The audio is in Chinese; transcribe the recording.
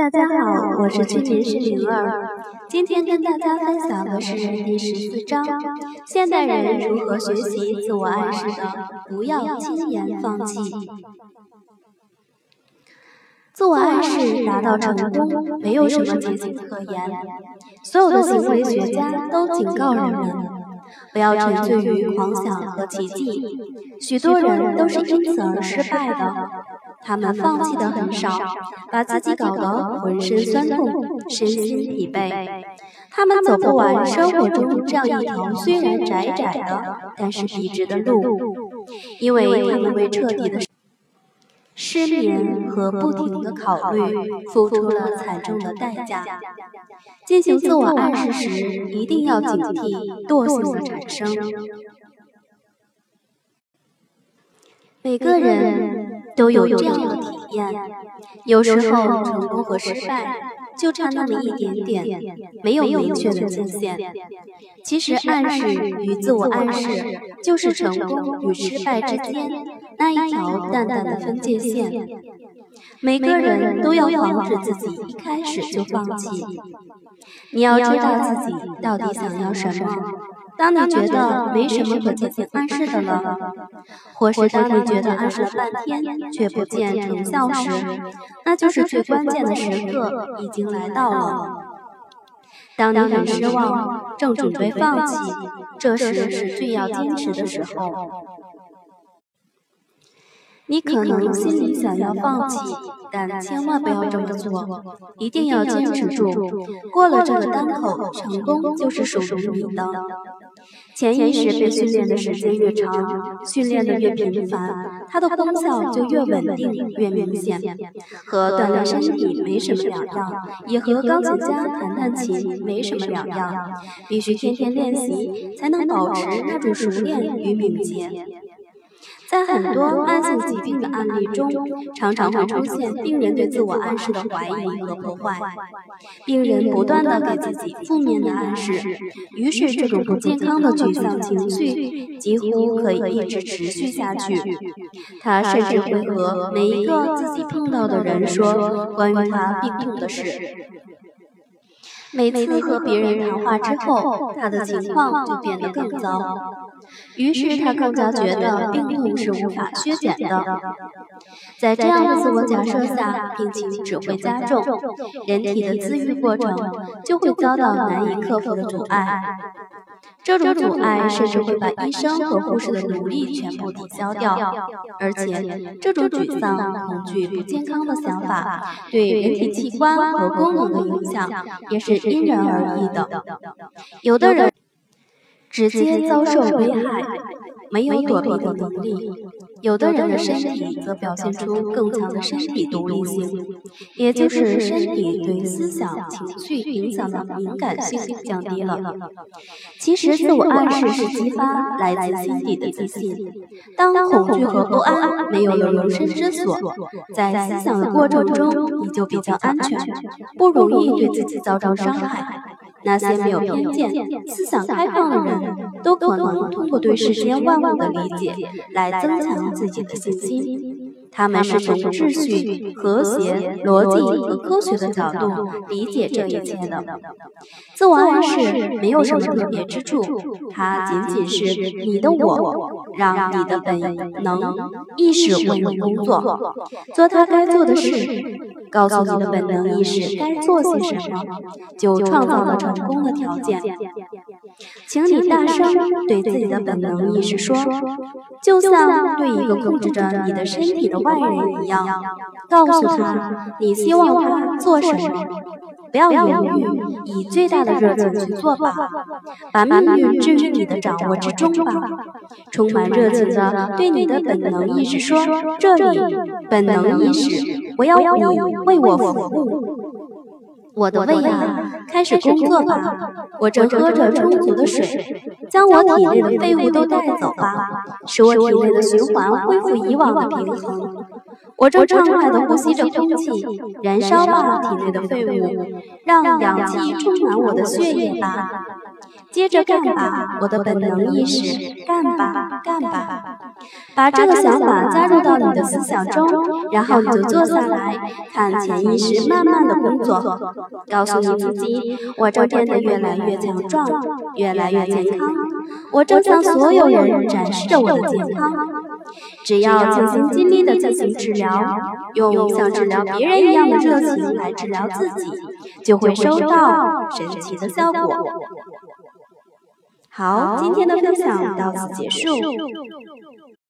大家好，我是去年是灵儿，今天跟大家分享的是第十四章：现代人如何学习自我暗示的，不要轻言放弃。自我暗示达到成功，没有什么捷径可言。所有的行为学家都警告人们，不要沉醉于狂想和奇迹。许多人都是因此而失败的。他们放弃的很少，把自己搞得浑身酸痛、身心疲惫。他们走不完生活中这样一条虽然窄窄的，但是笔直的路，因为他们为彻底的。失眠和不停的考虑，付出了惨重的代价。进行自我暗示时，一定要警惕惰性的产生。每个人都有这样的体验，有时候成功和失败。就差那么一点点，没有明确的界限。其实暗示与自我暗示，就是成功与失败之间那一条淡淡的分界线。每个人都要防止自己一开始就放弃。你要知道自己到底想要什么。当你觉得没什么可进行暗示的了，或是当你觉得暗示了半天却不见成效时，那就是最关键的时刻已经来到了。当你很失望，正准备放弃，这时是最要坚持的时候。你可能心里想要放弃，但千万不要这么做，一定要坚持住。过了这个关口，成功就是属于你的。潜意识被训练的时间越长，训练的越频繁，它的功效就越稳定、越明显。和锻炼身体没什么两样，也和钢琴家弹弹琴没什么两样。必须天天练习，才能保持那种熟练与敏捷。在很多慢性疾病的案例中，常常会出现病人对自我暗示的怀疑和破坏。病人不断的给自己负面的暗示，于是这种不健康的沮丧情绪几乎可以一直持续下去。他甚至会和每一个自己碰到的人说关于他病痛的事。每次和别人谈话之后，他的情况就变得更糟。于是他更加觉得病痛是无法削减的。在这样的自我假设下，病情只会加重，人体的自愈过程就会遭到难以克服的阻碍。这种阻碍甚至会把医生和护士的努力全部抵消掉。而且，这种沮丧、恐惧、不健康的想法对人体器官和功能的影响也是因人而异的。有的人。直接遭受危害，没有躲避的能力。有的人的身体则表现出更强的身体独立性，也就是身体对思想、情绪影响的敏感性降低了。其实，自我暗示是激发来自心底的自信。当恐惧和不安没有了容身之所，在思想的过程中，你就比较安全，不容易对自己造成伤害。那些没有偏见、思想开放的人，都可能通过对世间万物的理解来增强自己的信心。他们是从秩序、和谐、逻辑和科学的角度理解这一切的。自我暗示没有什么特别之处，它仅仅是你的我，让你的本能意识为你工作，做他该做的事，告诉你的本能意识该做些什么，就创造了成功的条件。请你大声对自己的本能意识说，就像对一个控制着你的身体的。外人一样，告诉他你希望他做什么，不要犹豫，以最大的热情去做吧，把命运置于你的掌握之中吧，充满热情的对你的本能意识说：“这里，本能意识，我要你为我服务。”我的胃啊，开始工作吧！我正喝着充足的水，将我体内的废物都带走吧，使我体内的循环恢复以往的平衡。我正畅快地呼吸着空气，燃烧吧体内的废物，让氧气充满我的血液吧。接着干吧，我的本能意识，干吧，干吧，把这个想法加入到你的思想中，然后你就坐下来，看潜意识慢慢的工作，告诉你自己，我正变得越来越强壮，越来越健康，我正向所有人展示着我的健康。只要尽心尽力地进行治疗，用像治疗别人一样的热情来治疗自己，就会收到神奇的效果。好，今天的分享到此结束。